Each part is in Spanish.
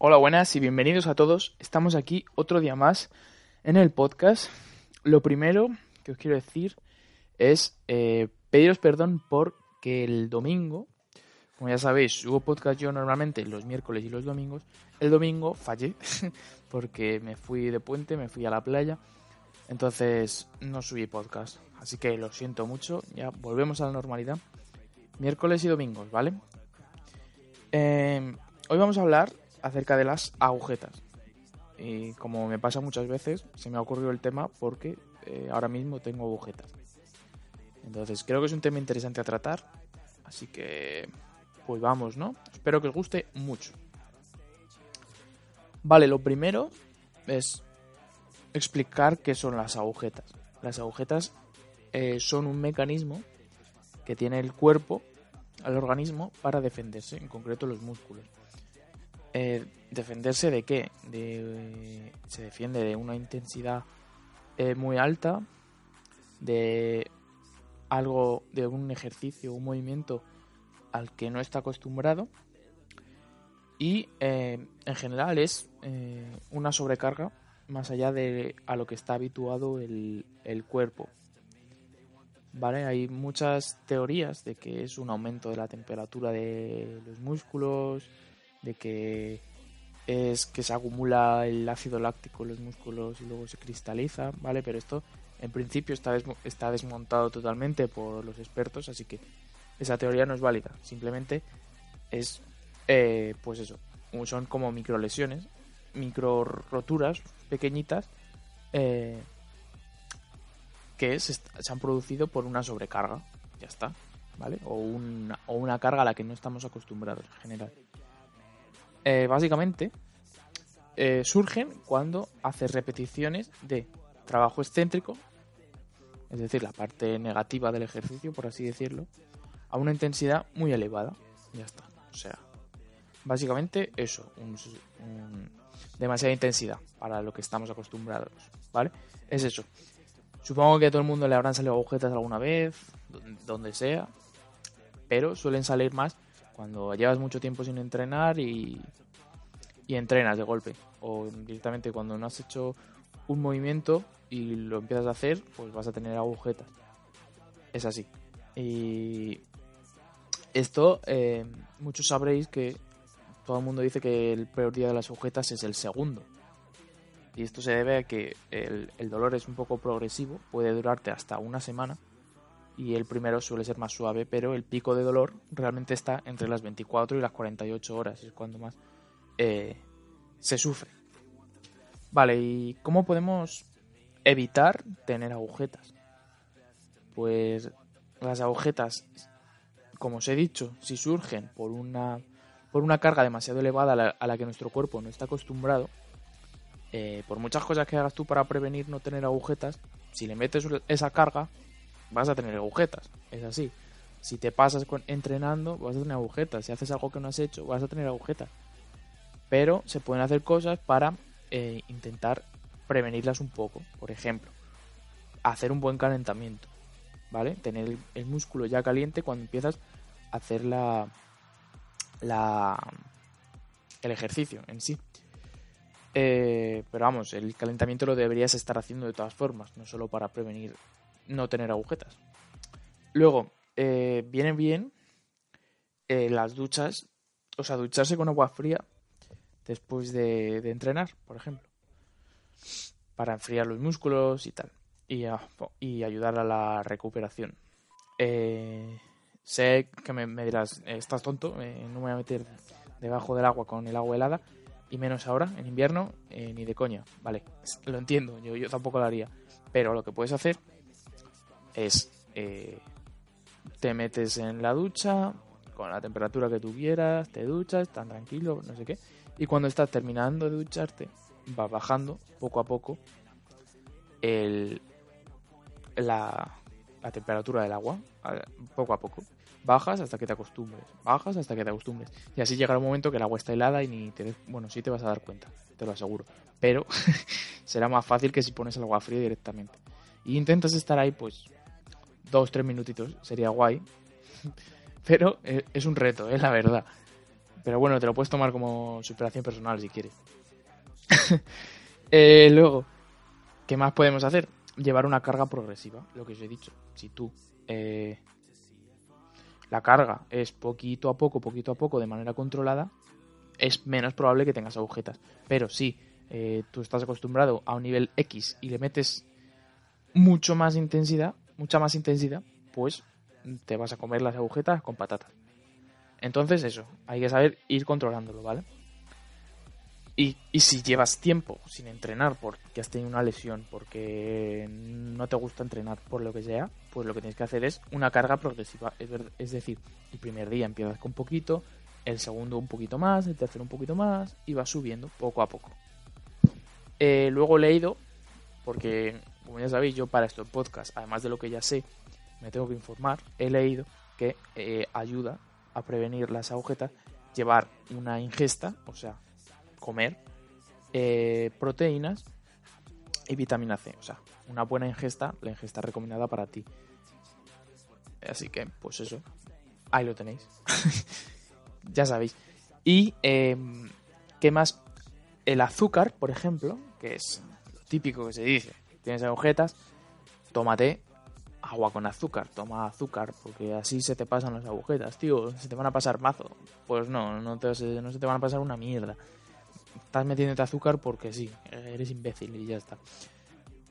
Hola, buenas y bienvenidos a todos. Estamos aquí otro día más en el podcast. Lo primero que os quiero decir es eh, pediros perdón porque el domingo, como ya sabéis, subo podcast yo normalmente los miércoles y los domingos. El domingo fallé porque me fui de puente, me fui a la playa. Entonces no subí podcast. Así que lo siento mucho. Ya volvemos a la normalidad. Miércoles y domingos, ¿vale? Eh, hoy vamos a hablar acerca de las agujetas. Y como me pasa muchas veces, se me ha ocurrido el tema porque eh, ahora mismo tengo agujetas. Entonces creo que es un tema interesante a tratar. Así que, pues vamos, ¿no? Espero que os guste mucho. Vale, lo primero es explicar qué son las agujetas. Las agujetas eh, son un mecanismo que tiene el cuerpo, al organismo, para defenderse, en concreto los músculos. Eh, ¿Defenderse de qué? De, se defiende de una intensidad eh, muy alta, de algo, de un ejercicio, un movimiento al que no está acostumbrado y en general es una sobrecarga más allá de a lo que está habituado el, el cuerpo. ¿Vale? Hay muchas teorías de que es un aumento de la temperatura de los músculos, de que es que se acumula el ácido láctico en los músculos y luego se cristaliza, ¿vale? Pero esto en principio está, está desmontado totalmente por los expertos, así que esa teoría no es válida. Simplemente es, eh, pues eso, son como microlesiones, micro roturas pequeñitas eh, que se, han producido por una sobrecarga. Ya está, ¿vale? O una, o una carga a la que no estamos acostumbrados en general. Eh, básicamente, eh, surgen cuando haces repeticiones de trabajo excéntrico, es decir, la parte negativa del ejercicio, por así decirlo, a una intensidad muy elevada. Ya está. O sea, básicamente eso, un, demasiada intensidad para lo que estamos acostumbrados, ¿vale? Es eso. Supongo que a todo el mundo le habrán salido agujetas alguna vez, donde sea, pero suelen salir más cuando llevas mucho tiempo sin entrenar y, y entrenas de golpe, o directamente cuando no has hecho un movimiento y lo empiezas a hacer, pues vas a tener agujetas. Es así. Y esto, eh, muchos sabréis que todo el mundo dice que el peor día de las agujetas es el segundo. Y esto se debe a que el, dolor es un poco progresivo, puede durarte hasta una semana. Y el primero suele ser más suave, pero el pico de dolor realmente está entre las 24 y las 48 horas, es cuando más eh, se sufre. Vale, ¿y cómo podemos evitar tener agujetas? Pues las agujetas, como os he dicho, si surgen por una por una carga demasiado elevada a la, que nuestro cuerpo no está acostumbrado, eh, por muchas cosas que hagas tú para prevenir no tener agujetas, si le metes esa carga, vas a tener agujetas. Es así. Si te pasas entrenando, vas a tener agujetas. Si haces algo que no has hecho, vas a tener agujetas. Pero se pueden hacer cosas para eh, intentar prevenirlas un poco. Por ejemplo, hacer un buen calentamiento. ¿Vale? Tener el músculo ya caliente cuando empiezas a hacer la, la, el ejercicio en sí. Eh, pero vamos, el calentamiento lo deberías estar haciendo de todas formas, no solo para prevenir no tener agujetas. Luego, eh, viene bien eh, las duchas, o sea, ducharse con agua fría después de, entrenar, por ejemplo, para enfriar los músculos y tal, y, y ayudar a la recuperación. Eh, Sé que me, dirás, estás tonto, eh, no me voy a meter debajo del agua con el agua helada, y menos ahora, en invierno, eh, ni de coña. Vale, lo entiendo, yo, yo tampoco lo haría. Pero lo que puedes hacer es, eh, te metes en la ducha, con la temperatura que tú quieras, te duchas, tan tranquilo, no sé qué. Y cuando estás terminando de ducharte, vas bajando poco a poco el, la, la temperatura del agua, poco a poco. Bajas hasta que te acostumbres, bajas hasta que te acostumbres. Y así llegará un momento que el agua está helada y ni te... Bueno, sí te vas a dar cuenta, te lo aseguro. Pero será más fácil que si pones el agua fría directamente. Y intentas estar ahí, pues, dos, tres minutitos, sería guay. Pero eh, es un reto, es la verdad. Pero bueno, te lo puedes tomar como superación personal si quieres. Eh, luego, ¿qué más podemos hacer? Llevar una carga progresiva, lo que os he dicho. Si tú eh, la carga es poquito a poco, poquito a poco, de manera controlada, es menos probable que tengas agujetas. Pero si eh, tú estás acostumbrado a un nivel X y le metes mucho más intensidad, mucha más intensidad, pues te vas a comer las agujetas con patatas. Entonces eso, hay que saber ir controlándolo, ¿vale? Y, si llevas tiempo sin entrenar porque has tenido una lesión, porque no te gusta entrenar por lo que sea, pues lo que tienes que hacer es una carga progresiva. Es, decir, el primer día empiezas con poquito, el segundo un poquito más, el tercero un poquito más y vas subiendo poco a poco. Eh, luego he leído, porque como ya sabéis, yo para esto podcast, además de lo que ya sé, me tengo que informar, he leído que eh, ayuda a prevenir las agujetas llevar una ingesta, o sea, comer eh, proteínas y vitamina C. O sea, una buena ingesta, la ingesta recomendada para ti. Así que, pues eso, ahí lo tenéis. ya sabéis. Y, em, ¿qué más? El azúcar, por ejemplo, que es lo típico que se dice. Tienes agujetas, tómate agua con azúcar, toma azúcar, porque así se te pasan las agujetas, tío, se te van a pasar mazo. Pues no, no, te, no se te van a pasar una mierda estás metiéndote azúcar porque sí, eres imbécil y ya está.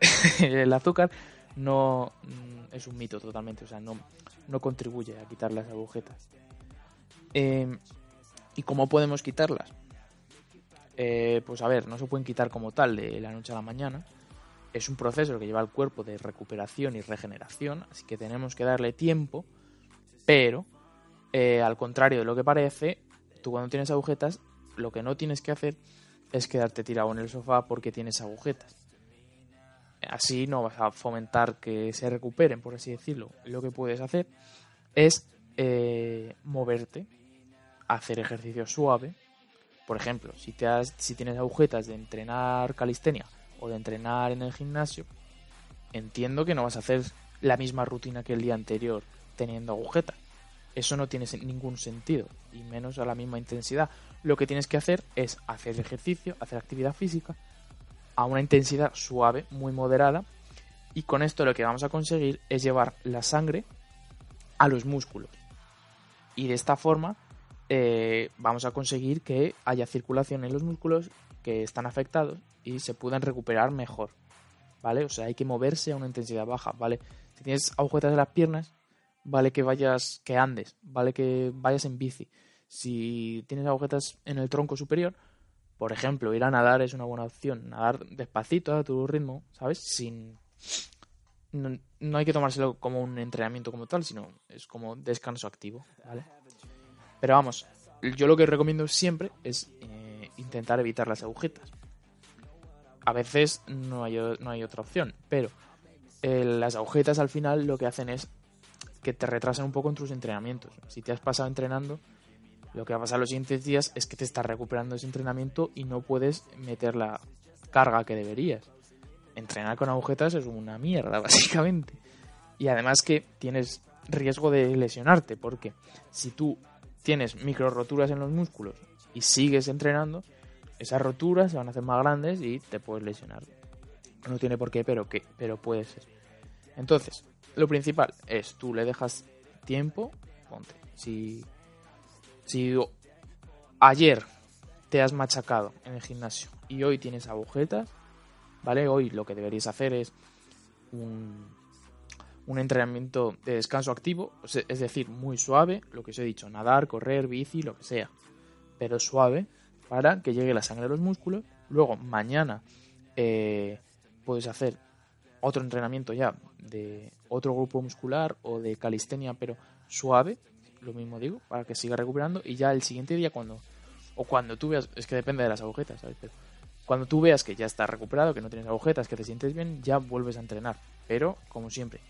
el azúcar no mm, es un mito totalmente, o sea, no, no contribuye a quitar las agujetas. Em, ¿Y cómo podemos quitarlas? Eh, pues a ver, no se pueden quitar como tal de la noche a la mañana. Es un proceso que lleva el cuerpo de recuperación y regeneración, así que tenemos que darle tiempo, pero eh, al contrario de lo que parece, tú cuando tienes agujetas lo que no tienes que hacer es quedarte tirado en el sofá porque tienes agujetas. Así no vas a fomentar que se recuperen, por así decirlo. Lo que puedes hacer es eh, moverte, hacer ejercicio suave. Por ejemplo, si, te has, si tienes agujetas de entrenar calistenia o de entrenar en el gimnasio, entiendo que no vas a hacer la misma rutina que el día anterior teniendo agujetas. Eso no tiene ningún sentido, y menos a la misma intensidad lo que tienes que hacer es hacer ejercicio, hacer actividad física a una intensidad suave, muy moderada, y con esto lo que vamos a conseguir es llevar la sangre a los músculos. Y de esta forma eh, vamos a conseguir que haya circulación en los músculos que están afectados y se puedan recuperar mejor. ¿Vale? O sea, hay que moverse a una intensidad baja, ¿vale? Si tienes agujetas en las piernas, vale que vayas, que andes, vale que vayas en bici si tienes agujetas en el tronco superior, por ejemplo, ir a nadar es una buena opción. Nadar despacito a tu ritmo, ¿sabes? Sin. No, hay que tomárselo como un entrenamiento como tal, sino es como descanso activo, ¿vale? Pero vamos, yo lo que recomiendo siempre es eh, intentar evitar las agujetas. A veces no hay, no hay otra opción, pero eh, las agujetas al final lo que hacen es que te retrasan un poco en tus entrenamientos. Si te has pasado entrenando, lo que va a pasar los siguientes días es que te estás recuperando ese entrenamiento y no puedes meter la carga que deberías. Entrenar con agujetas es una mierda, básicamente. Y además que tienes riesgo de lesionarte, porque si tú tienes micro roturas en los músculos y sigues entrenando, esas roturas se van a hacer más grandes y te puedes lesionar. No tiene por qué, pero que, pero puede ser. Entonces, lo principal es tú le dejas tiempo, ponte. Si si ayer te has machacado en el gimnasio y hoy tienes agujetas, ¿vale? Hoy lo que deberías hacer es un, entrenamiento de descanso activo, es decir, muy suave, lo que os he dicho, nadar, correr, bici, lo que sea, pero suave para que llegue la sangre a los músculos. Luego, mañana eh, puedes hacer otro entrenamiento ya de otro grupo muscular o de calistenia, pero suave, lo mismo digo, para que siga recuperando y ya el siguiente día cuando, o cuando tú veas, es que depende de las agujetas, ¿sabes? Pero cuando tú veas que ya estás recuperado, que no tienes agujetas, que te sientes bien, ya vuelves a entrenar. Pero, como siempre,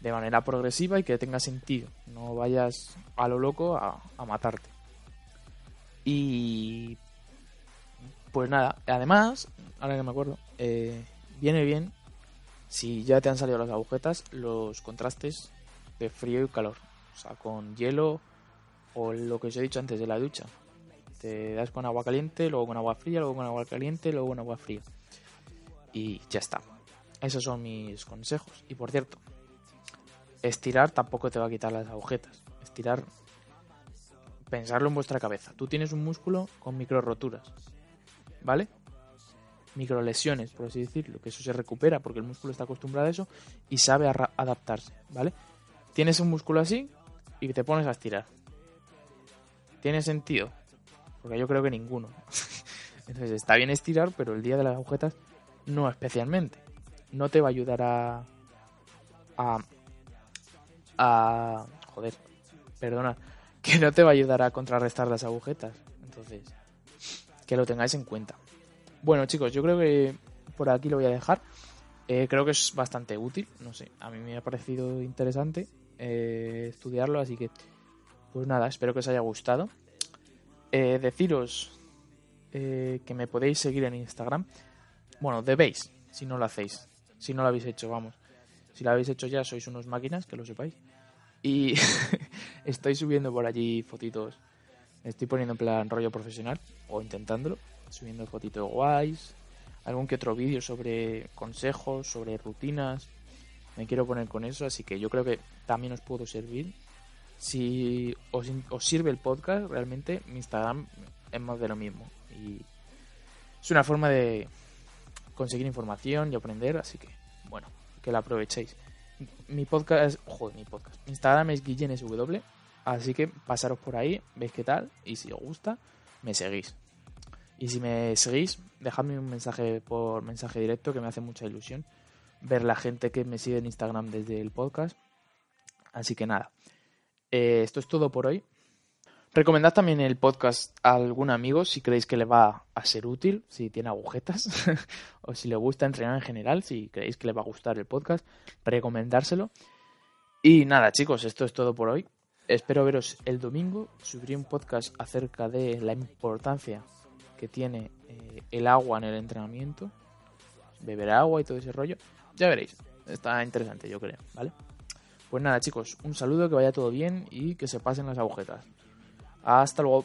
de manera progresiva y que tenga sentido. No vayas a lo loco a, matarte. Y pues nada, además, ahora que me acuerdo, eh, viene bien si ya te han salido las agujetas, los contrastes de frío y calor o sea, con hielo o lo que os he dicho antes de la ducha. Te das con agua caliente, luego con agua fría, luego con agua caliente, luego con agua fría. Y ya está. Esos son mis consejos. Y por cierto, estirar tampoco te va a quitar las agujetas. Estirar, pensarlo en vuestra cabeza. Tú tienes un músculo con micro roturas, ¿vale? Micro lesiones, por así decirlo, que eso se recupera porque el músculo está acostumbrado a eso y sabe adaptarse, ¿vale? Tienes un músculo así y te pones a estirar. ¿Tiene sentido? Porque yo creo que ninguno. Entonces está bien estirar, pero el día de las agujetas no especialmente. No te va a ayudar a, a a... Joder, perdona. Que no te va a ayudar a contrarrestar las agujetas. Entonces, que lo tengáis en cuenta. Bueno, chicos, yo creo que por aquí lo voy a dejar. Eh, creo que es bastante útil. No sé, a mí me ha parecido interesante eh, estudiarlo. Así que, pues nada, espero que os haya gustado. Eh, deciros que me podéis seguir en Instagram. Bueno, debéis, si no lo hacéis. Si no lo habéis hecho, vamos. Si lo habéis hecho ya, sois unos máquinas, que lo sepáis. Y estoy subiendo por allí fotitos. Estoy poniendo en plan rollo profesional, o intentándolo. Subiendo fotitos guays. Algún que otro vídeo sobre consejos, sobre rutinas. Me quiero poner con eso, así que yo creo que también os puedo servir. Si os, sirve el podcast, realmente mi Instagram es más de lo mismo. Y es una forma de conseguir información y aprender, así que bueno que la aprovechéis. Mi podcast, joder, mi podcast. Instagram es guillenesw, así que pasaros por ahí, veis qué tal, y si os gusta, me seguís. Y si me seguís, dejadme un mensaje por mensaje directo que me hace mucha ilusión ver la gente que me sigue en Instagram desde el podcast. Así que nada, eh, esto es todo por hoy. Recomendad también el podcast a algún amigo si creéis que le va a ser útil, si tiene agujetas, o si le gusta entrenar en general, si creéis que le va a gustar el podcast, recomendárselo. Y nada, chicos, esto es todo por hoy. Espero veros el domingo. Subiré un podcast acerca de la importancia que tiene eh, el agua en el entrenamiento, beber agua y todo ese rollo. Ya veréis, está interesante, yo creo, ¿vale? Pues nada, chicos, un saludo, que vaya todo bien y que se pasen las agujetas. Hasta luego.